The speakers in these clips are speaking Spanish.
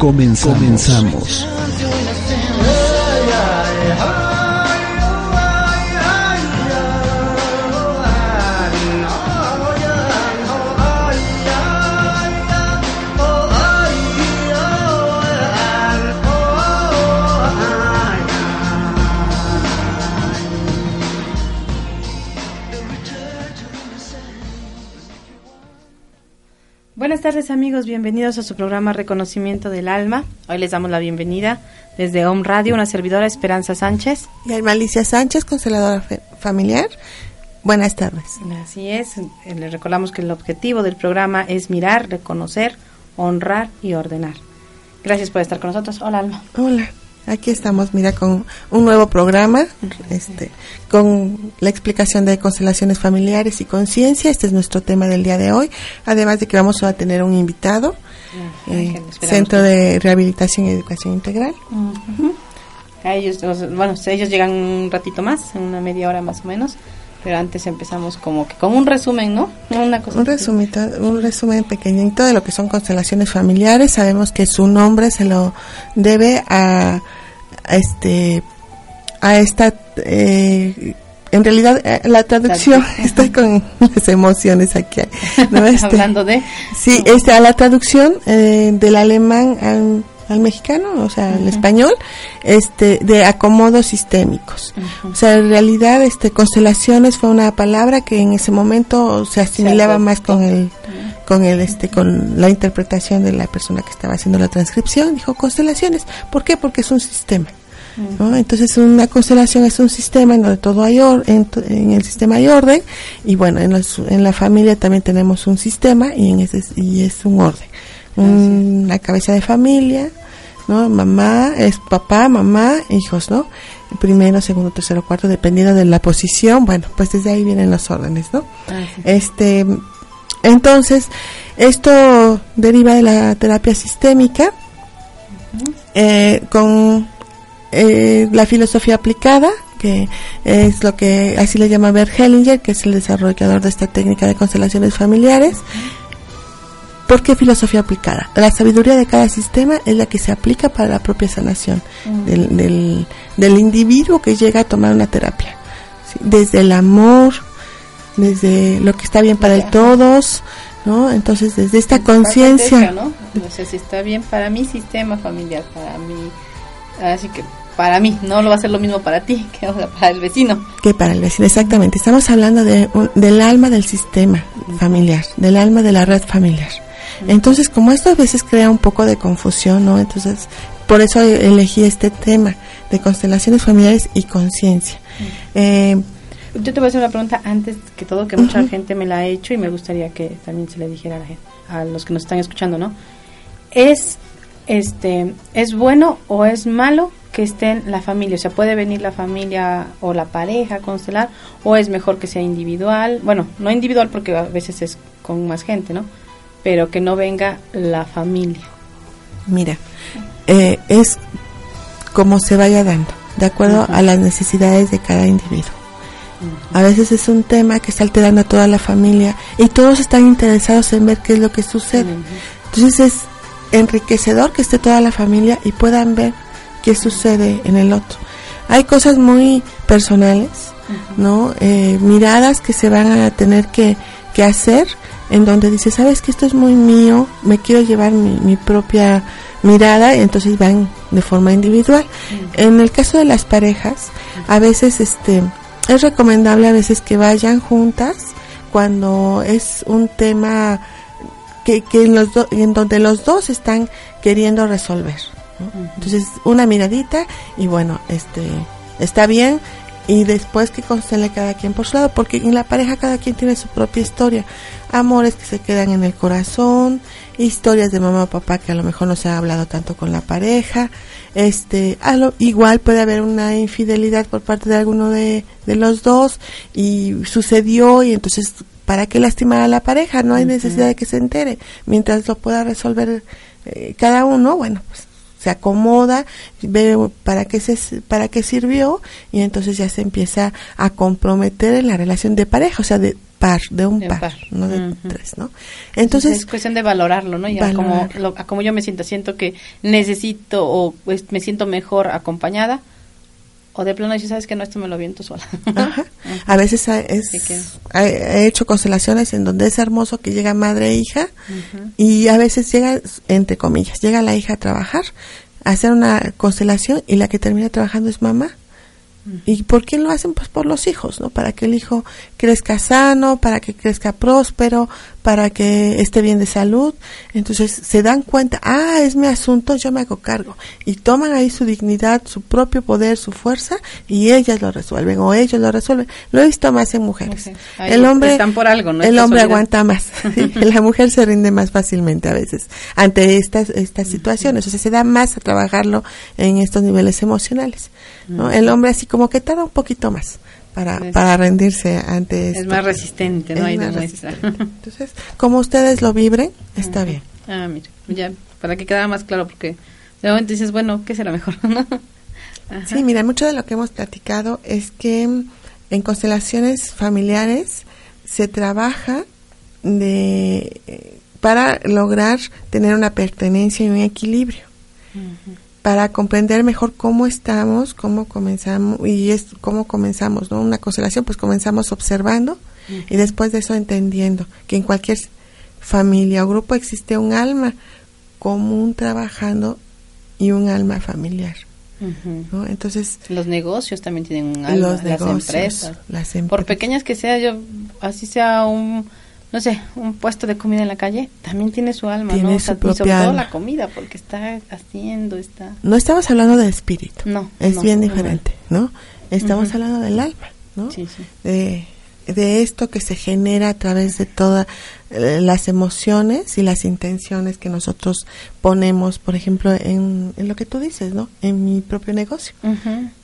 Comenzamos. Buenas tardes amigos, bienvenidos a su programa Reconocimiento del Alma. Hoy les damos la bienvenida desde Home Radio, una servidora Esperanza Sánchez. Y Alma Alicia Sánchez, consteladora familiar. Buenas tardes. Así es, eh, les recordamos que el objetivo del programa es mirar, reconocer, honrar y ordenar. Gracias por estar con nosotros. Hola Alma. Hola. Aquí estamos, mira, con un nuevo programa, este, con la explicación de constelaciones familiares y conciencia. Este es nuestro tema del día de hoy. Además de que vamos a tener un invitado, eh, Centro de Rehabilitación y Educación Integral. ellos, bueno, ellos llegan un ratito más, una media hora más o menos. Pero antes empezamos como que con un resumen, ¿no? Una cosa un resumen, un resumen pequeñito de lo que son constelaciones familiares. Sabemos que su nombre se lo debe a, este a esta eh, en realidad eh, la traducción estoy con las emociones aquí ¿no? Este, hablando de sí este a la traducción eh, del alemán al al mexicano, o sea, al español, este, de acomodos sistémicos. O sea, en realidad, este, constelaciones fue una palabra que en ese momento se asimilaba más con el, con el, este, con la interpretación de la persona que estaba haciendo la transcripción. Dijo constelaciones. ¿Por qué? Porque es un sistema. Entonces una constelación es un sistema en donde todo hay orden, en, el sistema hay orden y bueno, en, en la familia también tenemos un sistema y, en ese, y es un orden. Una cabeza de familia, ¿no? Mamá es papá, mamá, hijos, ¿no? Primero, segundo, tercero, cuarto, dependiendo de la posición, bueno, pues desde ahí vienen los órdenes, ¿no? Ah, este, entonces, esto deriva de la terapia sistémica, eh, con eh, la filosofía aplicada, que es lo que así le llama Bert Hellinger, que es el desarrollador de esta técnica de constelaciones familiares. ¿Por qué filosofía aplicada? La sabiduría de cada sistema es la que se aplica para la propia sanación mm. del, del, individuo que llega a tomar una terapia. Desde el amor, desde lo que está bien para el todos, ¿no? Entonces, desde esta conciencia... ¿no? sé si está bien para mi sistema familiar, para mí... Así que para mí, no lo va a ser lo mismo para ti que para el vecino. Que para el vecino, exactamente. Estamos hablando de, del alma del sistema familiar, del alma de la red familiar. Entonces, como esto a veces crea un poco de confusión, ¿no? Entonces, por eso elegí este tema de constelaciones familiares y conciencia. Eh, yo te voy a hacer una pregunta antes que todo, que mucha gente me la ha hecho y me gustaría que también se le dijera a, la gente, a los que nos están escuchando, ¿no? ¿Es, este, ¿Es bueno o es malo que esté en la familia? O sea, ¿puede venir la familia o la pareja a constelar o es mejor que sea individual? Bueno, no individual porque a veces es con más gente, ¿no? Pero que no venga la familia. Mira, eh, es como se vaya dando, de acuerdo a las necesidades de cada individuo. A veces es un tema que está alterando a toda la familia y todos están interesados en ver qué es lo que sucede. Entonces es enriquecedor que esté toda la familia y puedan ver qué sucede en el otro. Hay cosas muy personales, ¿no? Eh, miradas que se van a tener que, que hacer en donde dice, sabes que esto es muy mío, me quiero llevar mi, propia mirada, y entonces van de forma individual. En el caso de las parejas, a veces este es recomendable a veces que vayan juntas cuando es un tema que, que en, los en donde los dos están queriendo resolver. Entonces, una miradita y bueno, este está bien y después que constele cada quien por su lado, porque en la pareja cada quien tiene su propia historia, amores que se quedan en el corazón, historias de mamá o papá que a lo mejor no se ha hablado tanto con la pareja, este, igual puede haber una infidelidad por parte de alguno de, los dos y sucedió y entonces ¿para qué lastimar a la pareja? No hay necesidad de que se entere. Mientras lo pueda resolver eh, cada uno, bueno, pues se acomoda, ve para qué se para qué sirvió y entonces ya se empieza a comprometer en la relación de pareja, o sea, de par, de un par, no de tres, ¿no? Entonces, es cuestión de valorarlo, ¿no? Ya como como yo me siento, siento que necesito o pues, me siento mejor acompañada o de plano dices, sabes que no, esto me lo viento sola. A veces es, he hecho constelaciones en donde es hermoso que llega madre e hija y a veces llega, entre comillas, llega la hija a trabajar, a hacer una constelación y la que termina trabajando es mamá. ¿Y por qué lo hacen? Pues por los hijos, ¿no? Para que el hijo crezca sano, para que crezca próspero, para que esté bien de salud. Entonces se dan cuenta, ah, es mi asunto, yo me hago cargo. Y toman ahí su dignidad, su propio poder, su fuerza, y ellas lo resuelven, o ellos lo resuelven. Lo he visto más en mujeres. El hombre, están por algo, ¿no? el hombre aguanta más. la mujer se rinde más fácilmente a veces ante estas, estas situaciones. O sea, se da más a trabajarlo en estos niveles emocionales. ¿no? El hombre así como que tarda un poquito más para, para rendirse ante Es más resistente, ¿no? Hay Entonces, como ustedes lo vibren, está bien. Ah, mira, ya, para que quede más claro, porque de momento dices, bueno, ¿qué será mejor? ¿no? Sí, mira, mucho de lo que hemos platicado es que en constelaciones familiares se trabaja de para lograr tener una pertenencia y un equilibrio para comprender mejor cómo estamos, cómo comenzamos y es cómo comenzamos, ¿no? Una constelación, pues comenzamos observando y después de eso entendiendo que en cualquier familia o grupo existe un alma común trabajando y un alma familiar. ¿no? Entonces los negocios también tienen un alma, los las empresas, las empresas, por pequeñas que sea, yo así sea un no sé, un puesto de comida en la calle, también tiene su alma, tiene ¿no? Su propia sobre todo la comida, porque está haciendo, está... No estamos hablando de espíritu, no, es bien diferente, ¿no? Estamos hablando del alma, ¿no? Sí, sí. De, de esto que se genera a través de todas eh, las emociones y las intenciones que nosotros ponemos, por ejemplo, en, en lo que tú dices, ¿no? En mi propio negocio,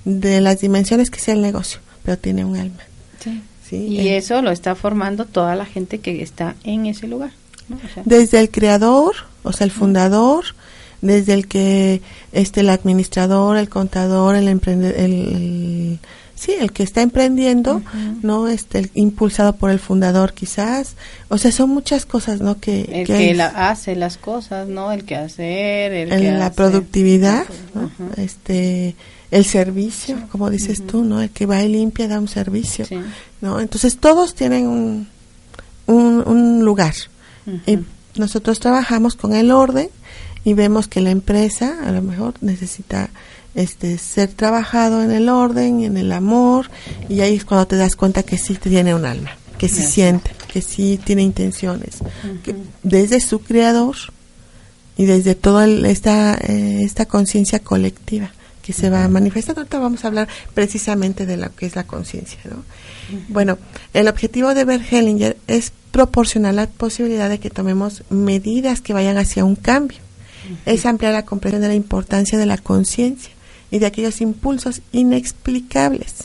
de las dimensiones que sea el negocio, pero tiene un alma. Sí y eso lo está formando toda la gente que está en ese lugar. desde el creador, o sea, el fundador, desde el que este el administrador, el contador, el emprendedor, el, sí, el que está emprendiendo, ¿no? Este, impulsado por el fundador quizás. O sea, son muchas cosas, ¿no? Que, el que, hace las cosas, ¿no? El que hacer, el que la productividad, Este, el servicio, como dices tú, ¿no? El que va y limpia da un servicio, ¿no? Entonces todos tienen un, un, lugar. Y nosotros trabajamos con el orden y vemos que la empresa a lo mejor necesita este ser trabajado en el orden, y en el amor, y ahí es cuando te das cuenta que sí tiene un alma, que sí siente, que sí tiene intenciones, que desde su creador y desde toda esta, eh, esta conciencia colectiva que se va manifestando. Ahorita vamos a hablar precisamente de lo que es la conciencia. ¿no? Bueno, el objetivo de Bert Hellinger es proporcionar la posibilidad de que tomemos medidas que vayan hacia un cambio. Es ampliar la comprensión de la importancia de la conciencia y de aquellos impulsos inexplicables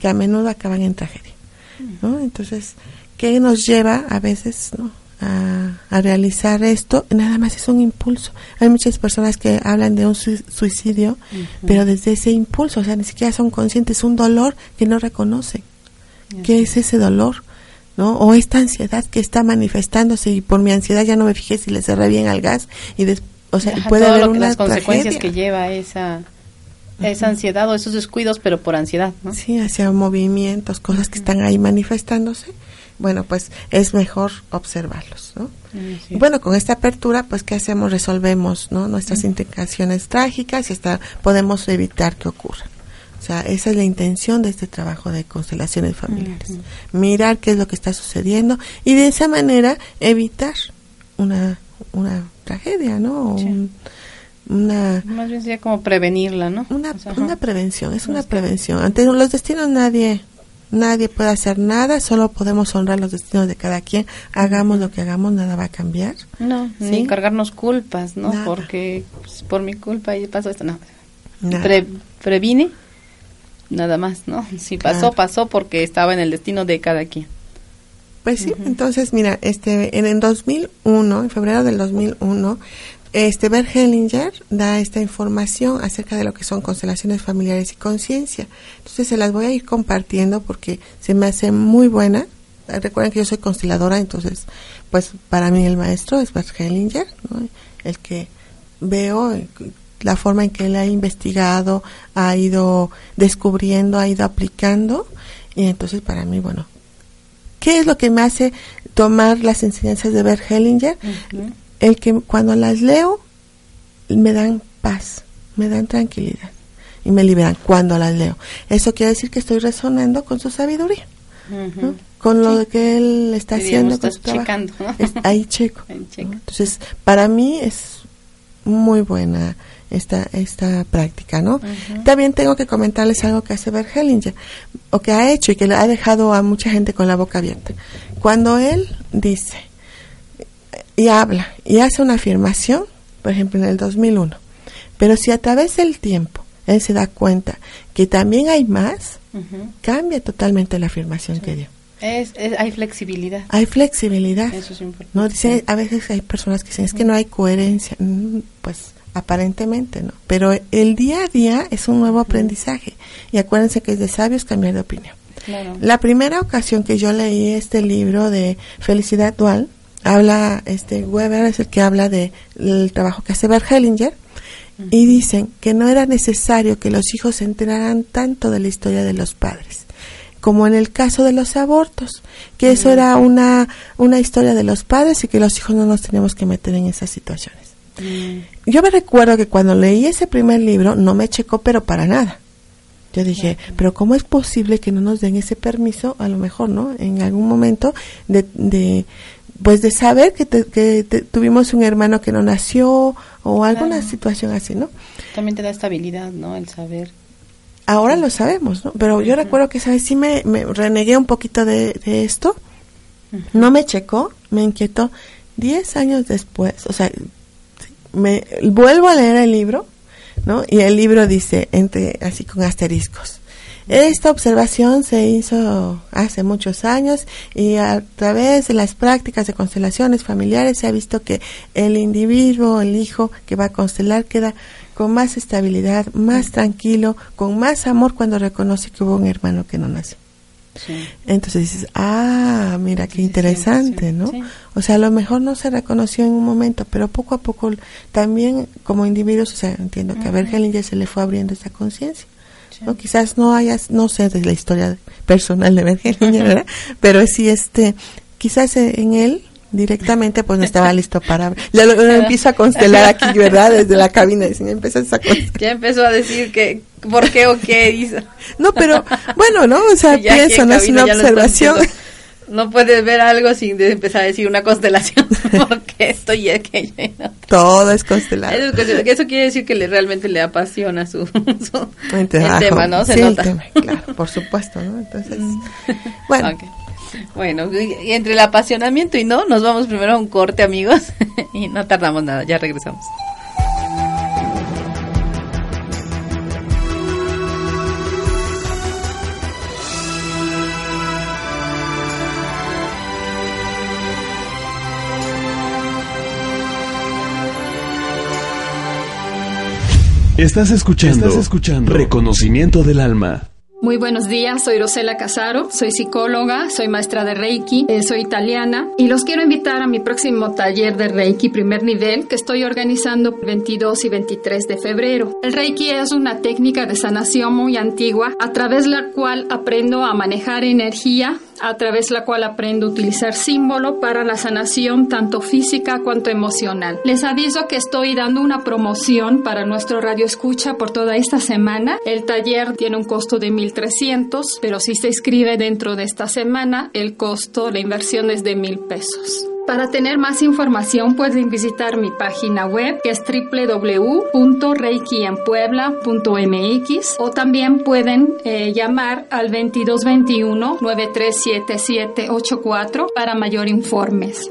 que a menudo acaban en tragedia. ¿no? Entonces, ¿qué nos lleva a veces ¿no? A, realizar esto, nada más es un impulso. Hay muchas personas que hablan de un suicidio, pero desde ese impulso, o sea, ni siquiera son conscientes, un dolor que no reconocen. ¿Qué es ese dolor? ¿no? O esta ansiedad que está manifestándose y por mi ansiedad ya no me fijé si le cerré bien al gas y o sea, puede haber unas consecuencias que lleva esa esa ansiedad o esos descuidos, pero por ansiedad, ¿no? Sí, hacia movimientos, cosas que están ahí manifestándose bueno, pues es mejor observarlos, ¿no? bueno, con esta apertura, pues, ¿qué hacemos? Resolvemos, ¿no? Nuestras indicaciones trágicas y hasta podemos evitar que ocurran. O sea, esa es la intención de este trabajo de constelaciones familiares. Mirar qué es lo que está sucediendo y de esa manera evitar una, una tragedia, ¿no? una Más bien sería como prevenirla, ¿no? una, O sea, una prevención, es una prevención. Ante los destinos nadie nadie puede hacer nada, solo podemos honrar los destinos de cada quien. Hagamos lo que hagamos, nada va a cambiar. No, ¿Sí? ni cargarnos culpas, ¿no? Nada. Porque pues, por mi culpa y pasó esto, no. Pre- previne, nada más, ¿no? Si pasó, Claro. pasó porque estaba en el destino de cada quien. Pues sí, entonces mira, este en el 2001, en febrero del 2001, este Bert Hellinger da esta información acerca de lo que son constelaciones familiares y conciencia. Entonces se las voy a ir compartiendo porque se me hace muy buena. Eh, Recuerden que yo soy consteladora, entonces pues para mí el maestro es Bert Hellinger, el que veo eh, la forma en que él ha investigado, ha ido descubriendo, ha ido aplicando y entonces para mí, bueno, ¿Qué es lo que me hace tomar las enseñanzas de Bert Hellinger? El que cuando las leo me dan paz, me dan tranquilidad y me liberan cuando las leo. Eso quiere decir que estoy resonando con su sabiduría, con lo que él está haciendo. con estás su checando, ¿no? Es- ahí checo. Ahí ¿no? checa. Entonces, para mí es muy buena esta esta práctica, ¿no? También tengo que comentarles algo que hace Bert Hellinger, o que ha hecho y que le ha dejado a mucha gente con la boca abierta. Cuando él dice y habla y hace una afirmación, por ejemplo en el 2001, pero si a través del tiempo él se da cuenta que también hay más, cambia totalmente la afirmación que dio. Es, es- hay flexibilidad. Hay flexibilidad. Eso es importante. No dice, a veces hay personas que dicen es que no hay coherencia, Mm, pues aparentemente no, pero el día a día es un nuevo aprendizaje y acuérdense que es de sabios cambiar de opinión. Claro. La primera ocasión que yo leí este libro de Felicidad Dual, habla este Weber es el que habla de el trabajo que hace Bert Hellinger y dicen que no era necesario que los hijos se enteraran tanto de la historia de los padres como en el caso de los abortos, que eso era una una historia de los padres y que los hijos no nos tenemos que meter en esas situaciones. Mm, Yo me recuerdo que cuando leí ese primer libro no me checó, pero para nada. Yo dije, pero ¿cómo es posible que no nos den ese permiso, a lo mejor, ¿no? En algún momento de, de pues de saber que, te- que te- tuvimos un hermano que no nació o alguna Claro. situación así, ¿no? También te da estabilidad, ¿no? El saber. Ahora lo sabemos, ¿no? Pero yo recuerdo que, ¿sabes? Sí me, me renegué un poquito de, de esto. No me checó, me inquietó. Diez años después, o sea, me vuelvo a leer el libro, ¿no? Y el libro dice, entre así con asteriscos. Esta observación se hizo hace muchos años y a través de las prácticas de constelaciones familiares se ha visto que el individuo, el hijo que va a constelar queda con más estabilidad, más tranquilo, con más amor cuando reconoce que hubo un hermano que no nació. Sí. Entonces dices, ah, mira qué interesante, ¿no? sí. O sea, a lo mejor no se reconoció en un momento, pero poco a poco también como individuos, o sea, entiendo que a Bert Hellinger se le fue abriendo esa conciencia. ¿No? Quizás no hayas, no sé de la historia personal de Hellinger, ¿verdad? Pero sí, este, quizás eh, en él directamente pues no estaba listo para... Ya lo, lo empiezo a constelar aquí, ¿verdad? Desde la cabina, dicen, empiezas a constelar. Ya empezó a decir que por qué o qué hizo. No, pero bueno, ¿no? O sea, Ya pienso, en no es una observación. No puedes ver algo sin empezar a decir una constelación, porque esto y aquello. no. Todo es constelado. Eso, es que- eso quiere decir que le, realmente le apasiona su, su- El tema, ¿no? Se sí, nota. el tema, claro, por supuesto, ¿no? Entonces, bueno, Ok. Bueno, y- y entre el apasionamiento y no, nos vamos primero a un corte, amigos, y no tardamos nada, ya regresamos. Estás escuchando, Estás escuchando Reconocimiento del Alma. Muy buenos días, soy Rosela Casaro, soy psicóloga, soy maestra de Reiki, eh, soy italiana y los quiero invitar a mi próximo taller de Reiki primer nivel que estoy organizando el 22 y 23 de febrero. El Reiki es una técnica de sanación muy antigua a través de la cual aprendo a manejar energía, a través de la cual aprendo a utilizar símbolo para la sanación tanto física cuanto emocional. Les aviso que estoy dando una promoción para nuestro radio escucha por toda esta semana. El taller tiene un costo de 1300, pero si se inscribe dentro de esta semana, el costo, la inversión es de mil pesos. Para tener más información pueden visitar mi página web que es www.reikienpuebla.mx o también pueden eh, llamar al 2221 937784 para mayor informes.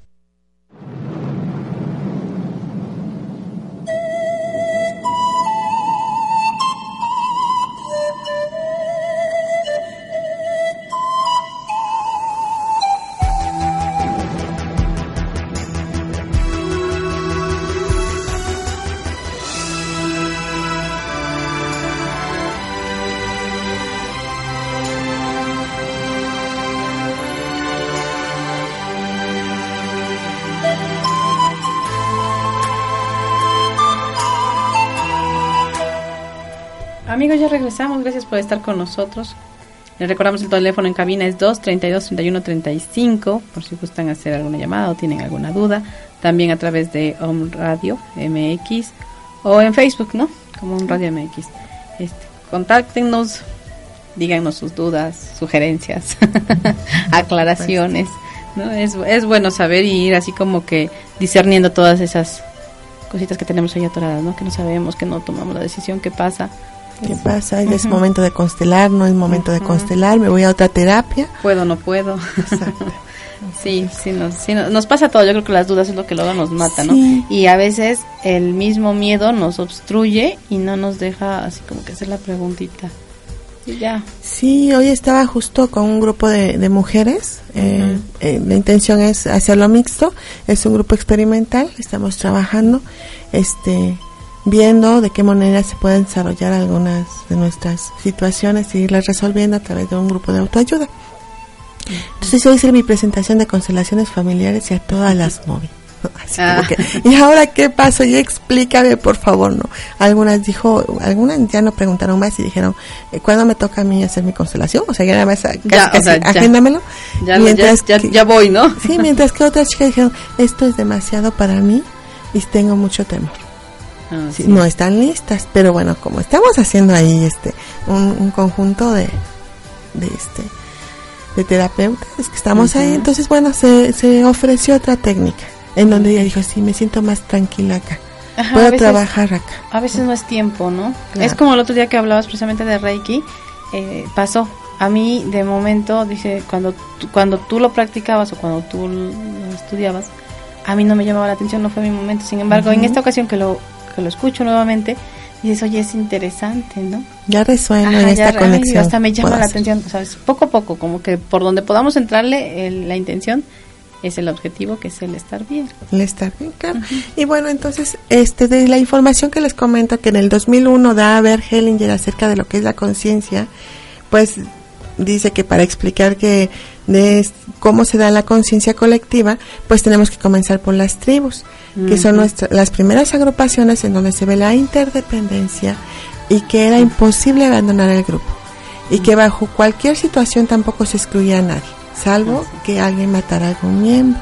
Regresamos. Gracias por estar con nosotros. Les recordamos el teléfono en cabina es 2 32 31 35 por si gustan hacer alguna llamada o tienen alguna duda. También a través de Home Radio MX o en Facebook, ¿no? Como un Radio MX. Este, contáctenos, díganos sus dudas, sugerencias, aclaraciones. ¿no? Es, es bueno saber y ir así como que discerniendo todas esas cositas que tenemos ahí atoradas, ¿no? Que no sabemos, que no tomamos la decisión, qué pasa ¿Qué pasa? Es momento de constelar, no es momento de constelar, me voy a otra terapia. Puedo, no puedo. sí, sí nos, sí, nos pasa todo. Yo creo que las dudas es lo que luego nos mata, ¿no? Y a veces el mismo miedo nos obstruye y no nos deja así como que hacer la preguntita. Y ya. Sí, hoy estaba justo con un grupo de, de mujeres. Eh, eh, la intención es hacerlo mixto. Es un grupo experimental. Estamos trabajando. Este viendo de qué manera se pueden desarrollar algunas de nuestras situaciones y irlas resolviendo a través de un grupo de autoayuda. Entonces yo hice mi presentación de constelaciones familiares y a todas las moví. Ah. y ahora qué pasó y explícame por favor no algunas dijo algunas ya no preguntaron más y dijeron eh, ¿cuándo me toca a mí hacer mi constelación? o sea ya nada más ya, agéndamelo ya, mientras ya, voy ¿no? sí mientras que otras chicas dijeron esto es demasiado para mí y tengo mucho temor Ah, no están listas, pero bueno, como estamos haciendo ahí este un, conjunto de, de este de terapeutas que estamos ahí, entonces bueno, se, se ofreció otra técnica en donde ella dijo, sí, me siento más tranquila acá. Puedo trabajar acá. A veces no es tiempo, ¿no? Es como el otro día que hablabas precisamente de Reiki, eh, pasó. A mí, de momento, dice, cuando, cuando tú lo practicabas o cuando tú lo estudiabas, a mí no me llamaba la atención, no fue mi momento. Sin embargo, en esta ocasión que lo que lo escucho nuevamente, y dices, oye, es interesante, ¿no? Ya resuena en esta conexión. hasta me llama la atención, ¿sabes? Poco a poco, como que por donde podamos entrarle, la intención es el objetivo, que es el estar bien. El estar bien, claro. Y bueno, entonces, este de la información que les comento, que en el 2001 da a ver Hellinger acerca de lo que es la conciencia, pues dice que para explicar que de cómo se da la conciencia colectiva, pues tenemos que comenzar por las tribus que son nuestras, las primeras agrupaciones en donde se ve la interdependencia y que era imposible abandonar el grupo y que bajo cualquier situación tampoco se excluía a nadie, salvo que alguien matara a algún miembro.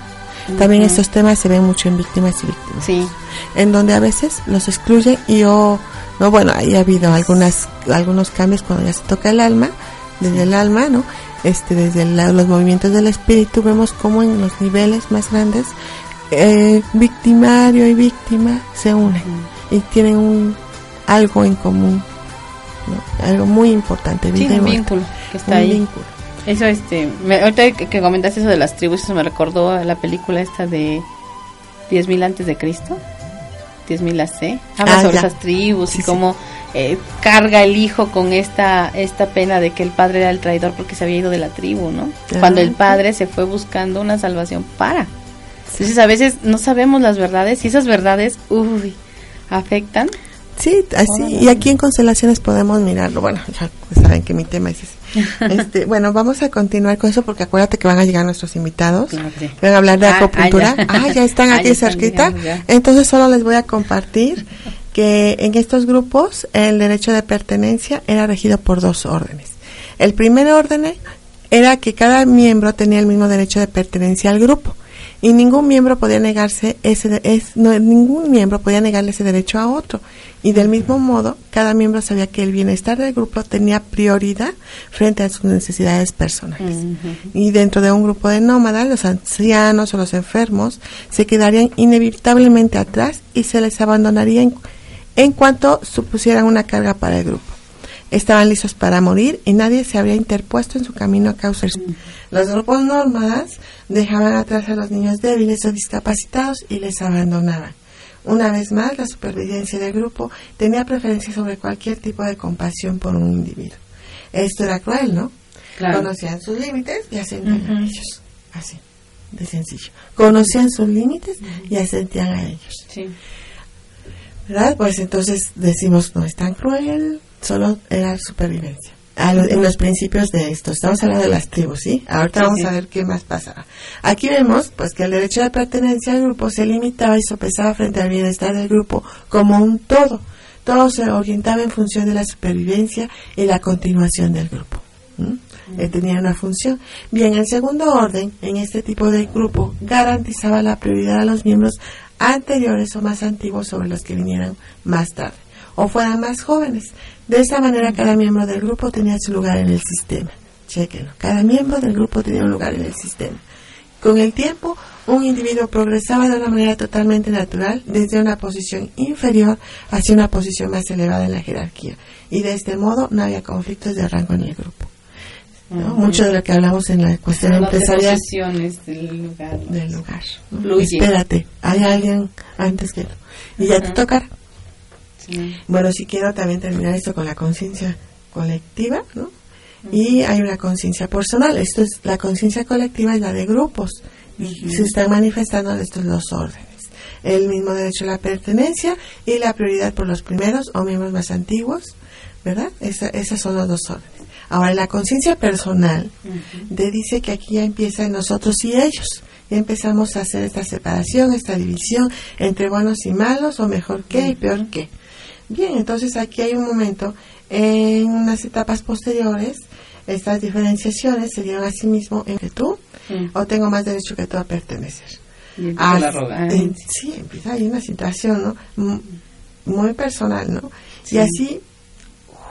También estos temas se ven mucho en víctimas y víctimas. Sí. En donde a veces los excluye y o no bueno, ahí ha habido algunas algunos cambios cuando ya se toca el alma, desde el alma, ¿no? Este desde los movimientos del espíritu vemos cómo en los niveles más grandes eh, victimario y víctima se unen y tienen un algo en común, algo muy importante. Sí, un vínculo que está ahí. Eso, este, me, ahorita que comentaste eso de las tribus, eso me recordó a la película esta de 10.000 antes de Cristo, 10.000 AC, habla ah, sobre esas tribus y cómo eh, carga el hijo con esta esta pena de que el padre era el traidor porque se había ido de la tribu, ¿no? Cuando el padre se fue buscando una salvación para. Entonces a veces no sabemos las verdades y esas verdades, uy, afectan. Sí, así, y aquí en Constelaciones podemos mirarlo. Bueno, ya saben que mi tema es Este, bueno, vamos a continuar con eso porque acuérdate que van a llegar nuestros invitados. Van a hablar de ah, acupuntura. Ah, ya. están ah, aquí cerquita. Entonces solo les voy a compartir que en estos grupos el derecho de pertenencia era regido por dos órdenes. El primer orden era que cada miembro tenía el mismo derecho de pertenencia al grupo y ningún miembro podía negarse ese es, no, ningún miembro podía negarle ese derecho a otro. Y del mismo modo cada miembro sabía que el bienestar del grupo tenía prioridad frente a sus necesidades personales. Y dentro de un grupo de nómadas los ancianos o los enfermos se quedarían inevitablemente atrás y se les abandonaría en, en cuanto supusieran una carga para el grupo estaban listos para morir y nadie se habría interpuesto en su camino a causa de Los grupos nómadas dejaban atrás a los niños débiles o discapacitados y les abandonaban. Una vez más, la supervivencia del grupo tenía preferencia sobre cualquier tipo de compasión por un individuo. Esto era cruel, ¿no? Conocían sus límites y asentían a ellos. Así, de sencillo. Conocían sus límites y asentían a ellos. Sí. ¿Verdad? Pues entonces decimos, no es tan cruel, solo era supervivencia. en los principios de esto. Estamos hablando de las tribus, ¿sí? Ahorita vamos a ver qué más pasa. Aquí vemos, pues, que el derecho de pertenencia al grupo se limitaba y sopesaba frente al bienestar del grupo como un todo. Todo se orientaba en función de la supervivencia y la continuación del grupo. Él tenía una función. Bien, el segundo orden, en este tipo de grupo, garantizaba la prioridad a los miembros anteriores o más antiguos sobre los que vinieran más tarde o fueran más jóvenes. De esta manera cada miembro del grupo tenía su lugar en el sistema. Chequenlo. Cada miembro del grupo tenía un lugar en el sistema. Con el tiempo, un individuo progresaba de una manera totalmente natural desde una posición inferior hacia una posición más elevada en la jerarquía. Y de este modo no había conflictos de rango en el grupo. Mucho de lo que hablamos en la cuestión empresarial del lugar. Del lugar. Espérate, hay alguien antes que Y ya te tocará. Bueno, si quiero también terminar esto con la conciencia colectiva, ¿no? Y hay una conciencia personal. Esto es la conciencia colectiva es la de grupos y se están manifestando estos dos órdenes. El mismo derecho a la pertenencia y la prioridad por los primeros o miembros más antiguos, ¿verdad? Esa, esas son los dos órdenes. Ahora, la conciencia personal te dice que aquí ya empieza en nosotros y ellos. Ya empezamos a hacer esta separación, esta división entre buenos y malos, o mejor que y peor que. Bien, entonces aquí hay un momento, en unas etapas posteriores, estas diferenciaciones se dieron a sí mismo entre tú o tengo más derecho que tú a pertenecer. Ah, la sí, empieza ahí una situación ¿no? muy personal, ¿no? Y así,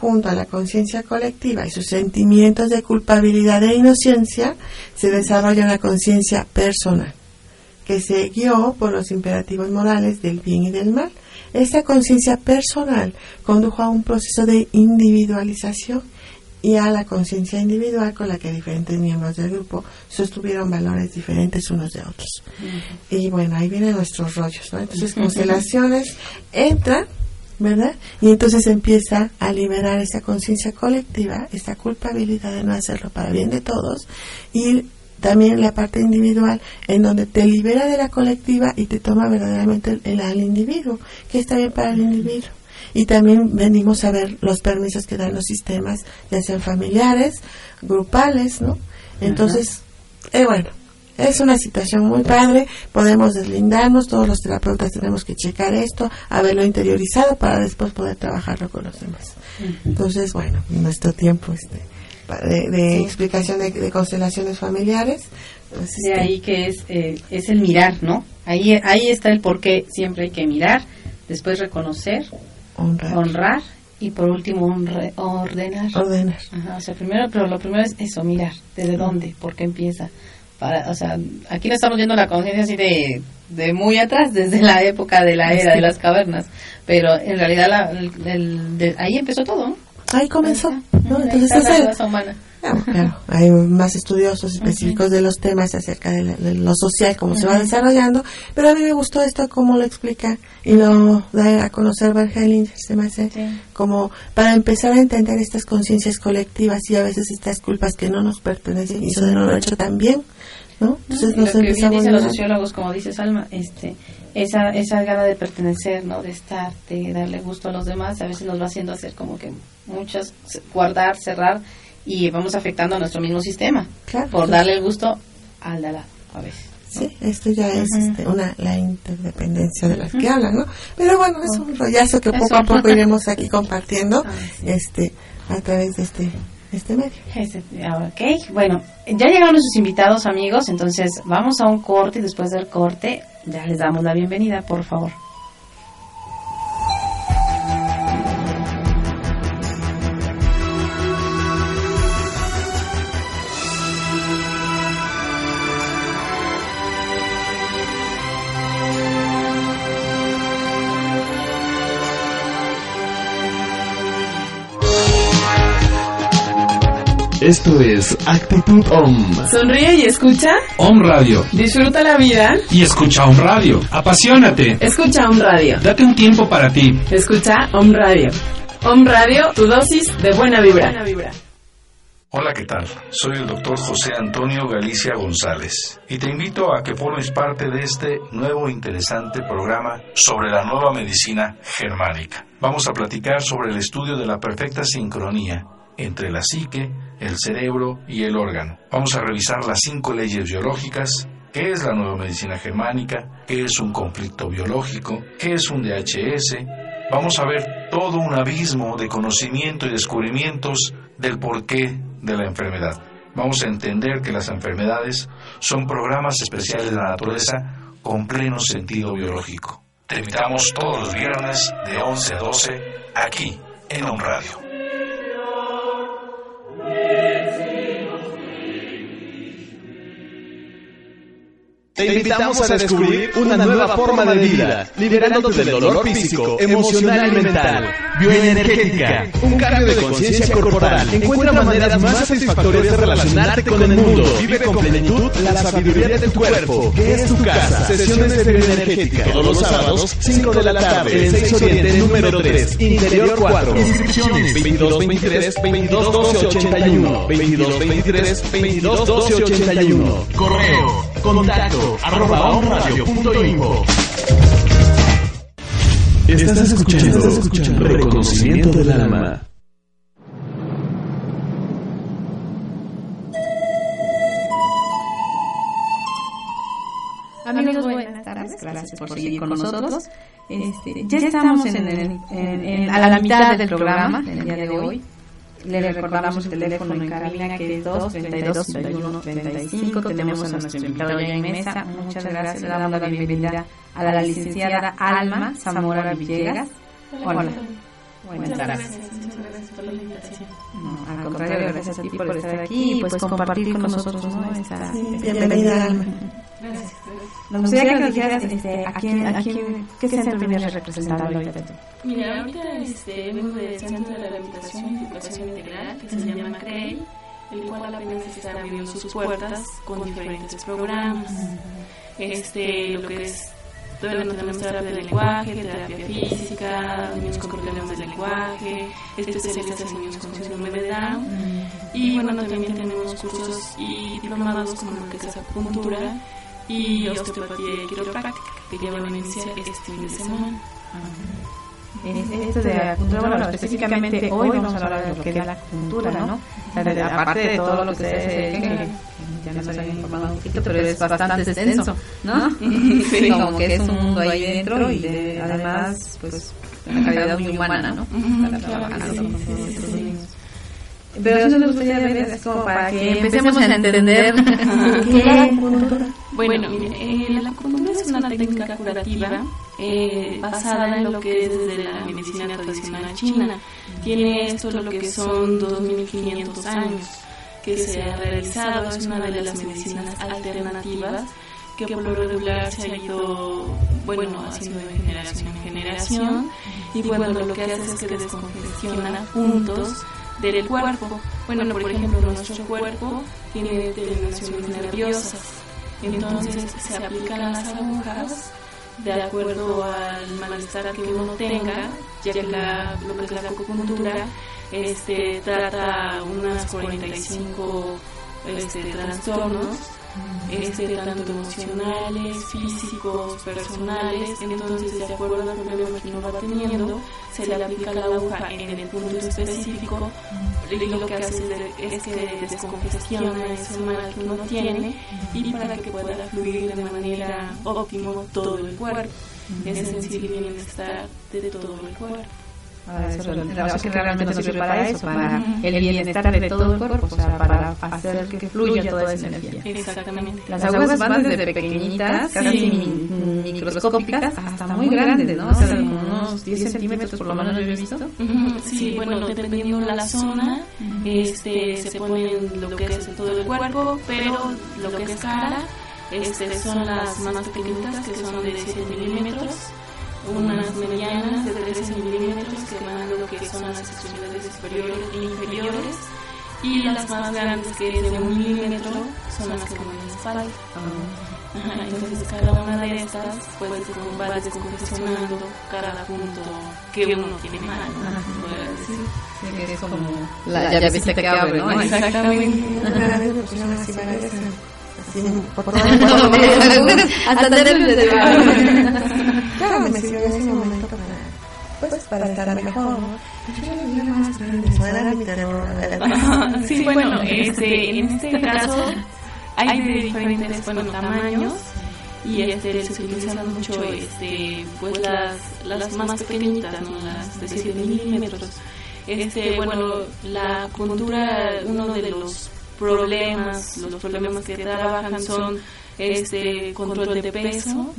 junto a la conciencia colectiva y sus sentimientos de culpabilidad e inocencia, se desarrolla una conciencia personal que se guió por los imperativos morales del bien y del mal esta conciencia personal condujo a un proceso de individualización y a la conciencia individual con la que diferentes miembros del grupo sostuvieron valores diferentes unos de otros. Y bueno, ahí vienen nuestros rollos, ¿no? Entonces, constelaciones entra, ¿verdad? Y entonces empieza a liberar esa conciencia colectiva, esa culpabilidad de no hacerlo para bien de todos y también la parte individual en donde te libera de la colectiva y te toma verdaderamente el, al individuo, que está bien para el individuo. Y también venimos a ver los permisos que dan los sistemas, ya sean familiares, grupales, ¿no? Entonces, eh, bueno, es una situación muy padre, podemos deslindarnos, todos los terapeutas tenemos que checar esto, haberlo interiorizado para después poder trabajarlo con los demás. Entonces, bueno, nuestro tiempo este de, explicación de, constelaciones familiares. de ahí que es, eh, es el mirar, ¿no? Ahí, ahí está el por qué siempre hay que mirar, después reconocer, honrar, y por último ordenar. Ordenar. o sea, primero, pero lo primero es eso, mirar, ¿desde dónde? ¿Por qué empieza? Para, o sea, aquí no estamos viendo la conciencia así de, de muy atrás, desde la época de la era de las cavernas, pero en realidad la, ahí empezó todo, ¿no? Ahí comenzó. ¿no? Entonces hay más estudiosos específicos de los temas acerca de, lo social, cómo se va desarrollando, pero a mí me gustó esto, cómo lo explica y lo da a conocer Bergelinger, se me hace como para empezar a entender estas conciencias colectivas y a veces estas culpas que no nos pertenecen y eso no lo he hecho tan bien. ¿No? Entonces nos lo que dicen los sociólogos, como dice Salma, este, esa, esa gana de pertenecer, ¿no? De estar, de darle gusto a los demás, a veces nos va haciendo hacer como que muchas, guardar, cerrar y vamos afectando a nuestro mismo sistema por darle el gusto al de a veces. Sí, esto ya es este, una la interdependencia de las que hablan, ¿no? Pero bueno, es un rollazo que poco a poco iremos aquí compartiendo este a través de este este medio. Ese- ah, Ok, bueno, ya llegaron nuestros invitados amigos, entonces vamos a un corte y después del corte ya les damos la bienvenida, por favor. Esto es Actitud OM. Sonríe y escucha. Om Radio. Disfruta la vida. Y escucha Om Radio. Apasionate. Escucha Om Radio. Date un tiempo para ti. Escucha Om Radio. Om Radio, tu dosis de buena vibra. Hola, ¿qué tal? Soy el doctor José Antonio Galicia González y te invito a que formes parte de este nuevo interesante programa sobre la nueva medicina germánica. Vamos a platicar sobre el estudio de la perfecta sincronía entre la psique, el cerebro y el órgano. Vamos a revisar las cinco leyes biológicas, qué es la nueva medicina germánica, qué es un conflicto biológico, qué es un DHS, Vamos a ver todo un abismo de conocimiento y descubrimientos del porqué de la enfermedad. Vamos a entender que las enfermedades son programas especiales de la naturaleza con pleno sentido biológico. Te invitamos todos los viernes de 11 a 12 aquí en On Radio. Yeah. Te invitamos a descubrir una nueva forma de vida, liberándote del dolor físico, emocional y mental. Bioenergética, un cambio de conciencia corporal. Encuentra maneras más satisfactorias de relacionarte con el mundo. Vive con plenitud la sabiduría de tu cuerpo, que es tu casa. Sesiones de bioenergética, todos los sábados, 5 de la tarde, en 6 Oriente, número 3, Interior 4. Inscripciones 2223 2212 81, 2223 2212 81. Correo, contacto, arroba onradio.info. Estás escuchando, Reconocimiento del Alma. Amigos, buenas tardes. Gracias por seguir con nosotros. Este, ya estamos en el- en- en- a la mitad del programa del día de hoy. Le recordamos el teléfono en cabina que es 232 31 35. Tenemos a nuestro invitado ya en mesa. Muchas gracias. Le damos la bienvenida a la licenciada Alma Zamora Villegas. Hola. Buenas tardes. No, al contrario, gracias a ti por estar aquí y pues compartir con nosotros ¿no? Bienvenida, Alma. nos gustaría que nos dijeras este, a quién, a quién, qué centro vienes representando ahorita tú. Mira, ahorita este, vengo del Centro de Rehabilitación y Educación Integral que se llama CREI, el cual apenas está abriendo sus puertas con diferentes programas. Este, lo que es, no tenemos terapia de lenguaje, terapia física, niños con problemas de lenguaje, especialistas en niños con síndrome de Down. Y bueno, también tenemos cursos y diplomados como lo que es acupuntura y osteopatía y quiropráctica que ya van a iniciar este fin de semana. Esto de acupuntura, bueno, específicamente hoy vamos a hablar de lo que es la acupuntura, ¿no? O sea, de- aparte de todo lo que ustedes se dedican, ya nos habían informado un poquito, pero es bastante extenso, ¿no? Sí, como que es un mundo ahí dentro y de- además, pues, una calidad muy humana, ¿no? Para trabajar con nuestros niños. Pero eso nos gustaría ver, es como para que empecemos a entender qué es la acupuntura. Bueno, eh, la acupuntura es una técnica curativa eh, basada en lo que es desde la medicina tradicional china. Tiene esto lo que son 2.500 años que se ha realizado. Es una de las medicinas alternativas que por lo regular se ha ido, bueno, haciendo de generación en generación. Y bueno, lo que hace es que descongestiona puntos del cuerpo. Bueno, por ejemplo, nuestro cuerpo tiene terminaciones nerviosas. Entonces se aplican las agujas de acuerdo al malestar que uno tenga, ya que la, lo que es la acupuntura este, trata unas 45 este, trastornos, este, tanto emocionales, físicos, personales, entonces de acuerdo al problema que uno va teniendo, se le aplica la aguja en el punto específico y lo que hace es que descongestiona ese mal que uno tiene y para que pueda fluir de manera óptima todo el cuerpo, es sentir el bienestar de todo el cuerpo para eso, el que realmente nos sirve para eso, para el bienestar de todo el cuerpo, o sea, para hacer que fluya toda esa energía. Exactamente. Las agujas van desde pequeñitas, casi microscópicas, hasta muy grandes, ¿no? O sea, unos 10 centímetros por lo menos yo he visto. Sí, bueno, dependiendo de la zona, este, se ponen lo que es en todo el cuerpo, pero lo que es cara, este, son las más pequeñitas, que son de 7 milímetros unas medianas de 13 milímetros que van a lo que son las extremidades superiores e inferiores y las más grandes que es de un milímetro son las que van en la espalda. Ajá, entonces cada una de estas pues va descongestionando cada punto que uno tiene mal, ¿no? decir. Sí, es como la llavecita que abre, ¿no? Exactamente. Así, por favor, hasta nervios Claro, me sirvió ese momento para, pues, para estar mejor, ¿no? Sí, bueno, este, en este caso hay de diferentes bueno, tamaños y este, se utilizan mucho este, pues las, las más pequeñitas, ¿no? las de 7 milímetros. Este, bueno, la acupuntura, uno de los problemas, los problemas que trabajan son este control de peso,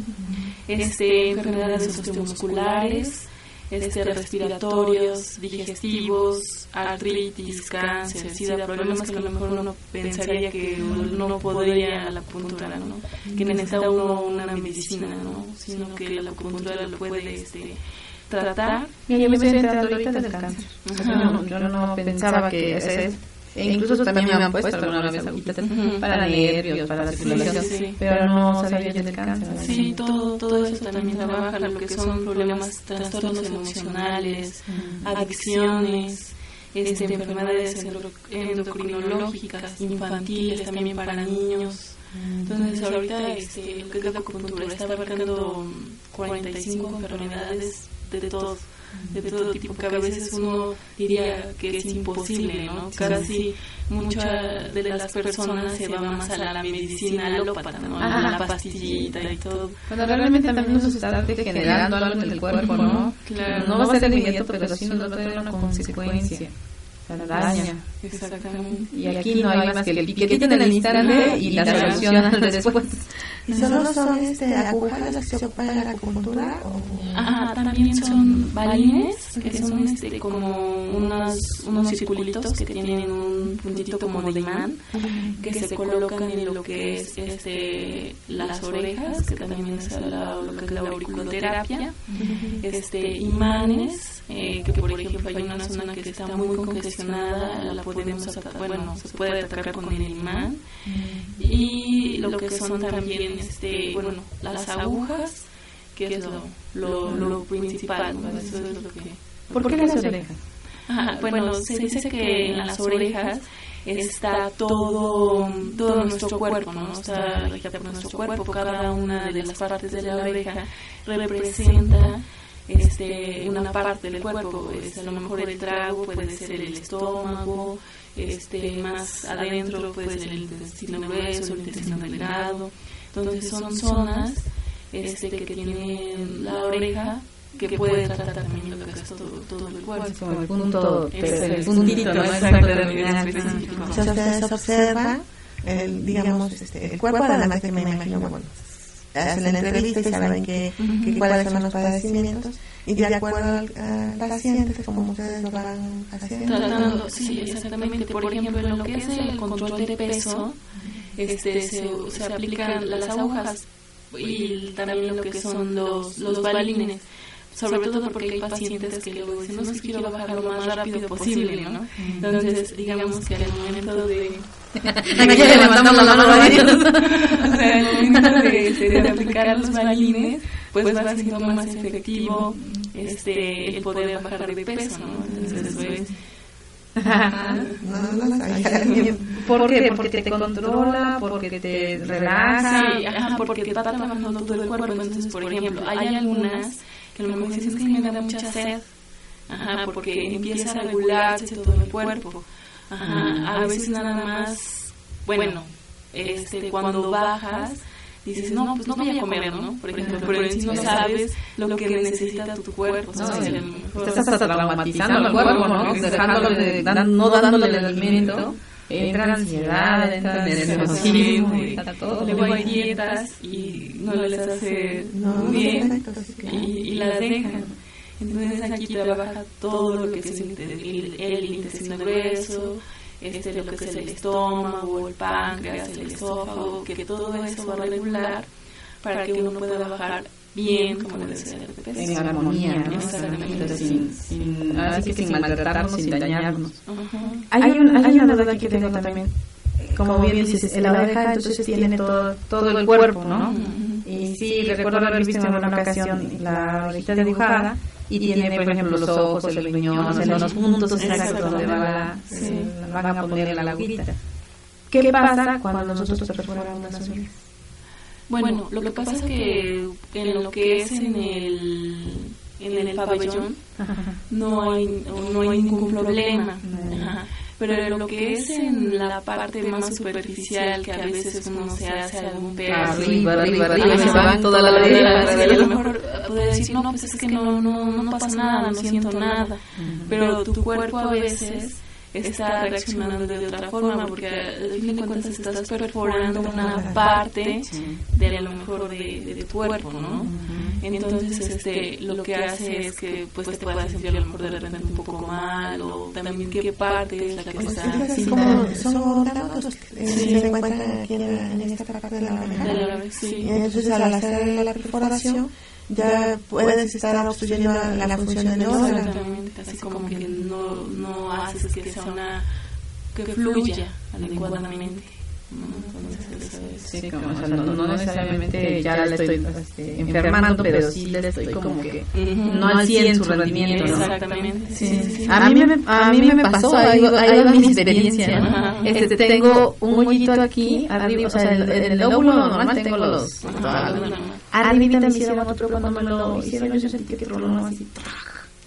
este enfermedades osteomusculares, este respiratorios, digestivos, artritis, cáncer, sida, problemas que a lo mejor uno pensaría que no podría la acupuntura, ¿no? que necesita uno una medicina, ¿no? sino que la acupuntura lo puede este, tratar. Mira, yo me estoy enterando ahorita del cáncer. Yo no pensaba que ese e incluso también me han puesto alguna vez agujitas para nervios, para la circulación, pero no sabía yo del cáncer. Sí, todo, todo eso también trabaja lo que son problemas, trastornos emocionales, adicciones, este, enfermedades endocrinológicas, infantiles, también para niños. Entonces ahorita este, lo que es la acupuntura está abarcando 45 enfermedades de todo de todo tipo, que a veces uno diría que es imposible, ¿no? Casi muchas de las personas se van más a la medicina alópata, ¿no? A la pastillita y todo. Cuando realmente también nos está generando algo en el cuerpo, ¿no? Claro. No va a ser inmediato, pero sí nos va a tener una consecuencia. La daña. Exactamente. Y aquí no hay más que el piquete en el instante y la solución al después. ¿Y solo son este, agujas las que se ocupan en la acupuntura? Ajá, también son balines, que son este, como unos, unos circulitos que tienen un puntito como de imán, que se colocan en lo que es este, las orejas, que también es la, lo que es la auriculoterapia, este, imanes, eh, que por ejemplo hay una zona que está muy congestionada, la podemos atacar, bueno, se puede atacar con el imán, y lo que son también este, bueno, las agujas, que es lo, lo, lo principal, Eso es lo que... ¿Por qué las orejas? Ajá, bueno, se dice que en las orejas está todo, todo nuestro cuerpo, ¿no? Está por nuestro cuerpo, cada una de las partes de la oreja representa este, una parte del cuerpo, es a lo mejor el trago, puede ser el estómago, este, más adentro puede ser el intestino grueso, el intestino delgado, entonces son zonas este, que tienen la oreja que puede tratar también lo que es todo, todo el cuerpo. Como el punto, el puntito, no exactamente Si ustedes observan, el, digamos, este, el cuerpo, además que me imagino, bueno, hacen la entrevista y saben que, que cuáles son los padecimientos. y de acuerdo al, al paciente, como ustedes lo van haciendo. Tratando, sí, exactamente. Por ejemplo, en lo que es el control de peso, este, se, se aplican las agujas y también lo que son los, los balines. sobre todo porque hay pacientes que luego dicen, no, sé, quiero bajar lo más rápido posible, ¿no? Entonces, digamos que al momento de... Aquí levantamos la mano, o sea, al momento de, de, aplicar los balines, pues va siendo más efectivo este, el poder bajar de peso, ¿no? Entonces, eso es no, no. ¿Por qué? Porque te controla, porque te relaja. Sí, ajá, porque está trabajando todo el cuerpo. Entonces, por ejemplo, hay algunas que a lo mejor dicen que me da mucha sed. Ajá, porque empieza a regularse todo el cuerpo. Ajá, a veces nada más, bueno, este, cuando bajas, dices, no, pues no voy a comer, ¿no? Por ejemplo, pero en sí no sabes lo que necesita tu cuerpo. No, ¿sabes? estás hasta traumatizando al cuerpo, ¿no? Dejándole, dan- no dándole el alimento. Entra ansiedad, entra nerviosismo, entra todo. Luego hay dietas y no les hace bien y, y las dejan. Entonces aquí trabaja todo lo que es el, el, el intestino grueso, este, lo que es el estómago, el páncreas, el esófago, que todo eso va a regular para que uno pueda bajar bien como debe ser de peso. En armonía, ¿no? Exactamente. Sin, sin, así que sin maltratarnos, sin dañarnos. Ajá. Hay, un, hay una duda que tengo también. Como bien dices, la abeja entonces tiene todo, todo el cuerpo, ¿no? Y sí, recuerdo haber visto en una ocasión la abejita dibujada y tiene, por ejemplo, los ojos, el riñón, en los puntos exactos donde va la, se van a poner la agujita. ¿Qué pasa cuando nosotros perforamos las uñas? Bueno, lo que pasa es que en lo que es en el, en el pabellón no hay, no hay ningún problema. Ajá. Pero en lo que es en la parte más superficial, que a veces uno se hace algún pedazo. Arriba, arriba, arriba, se van toda la ladera. a lo mejor puede decir, no, pues es que no, no, no pasa nada, no siento nada. Pero tu cuerpo a veces está reaccionando de otra forma porque al fin de cuentas estás perforando una parte de a lo mejor de, de tu cuerpo, ¿no? Entonces este lo que hace es que pues te puedas sentir a lo mejor de repente un poco mal o también qué parte es la que está Así como son órganos los que se encuentran aquí en, esta parte de la oreja. sí. Entonces al hacer la perforación ya puedes estar obstruyendo la, la función del órgano. Exactamente, así como que no, no haces que sea una que fluya adecuadamente. Sí, como, o sea, no, no necesariamente ya la estoy este, enfermando, pero sí le estoy como que no al 100 su rendimiento, ¿no? Exactamente, sí, sí, sí. A mí me, a mí me pasó, ahí, va- mi experiencia, ¿no? Ajá. Este, tengo un hoyito aquí, arriba, o sea, en el, en el óvulo normal tengo los... Arribita me hicieron otro, cuando me lo hicieron yo sentí que tronó así.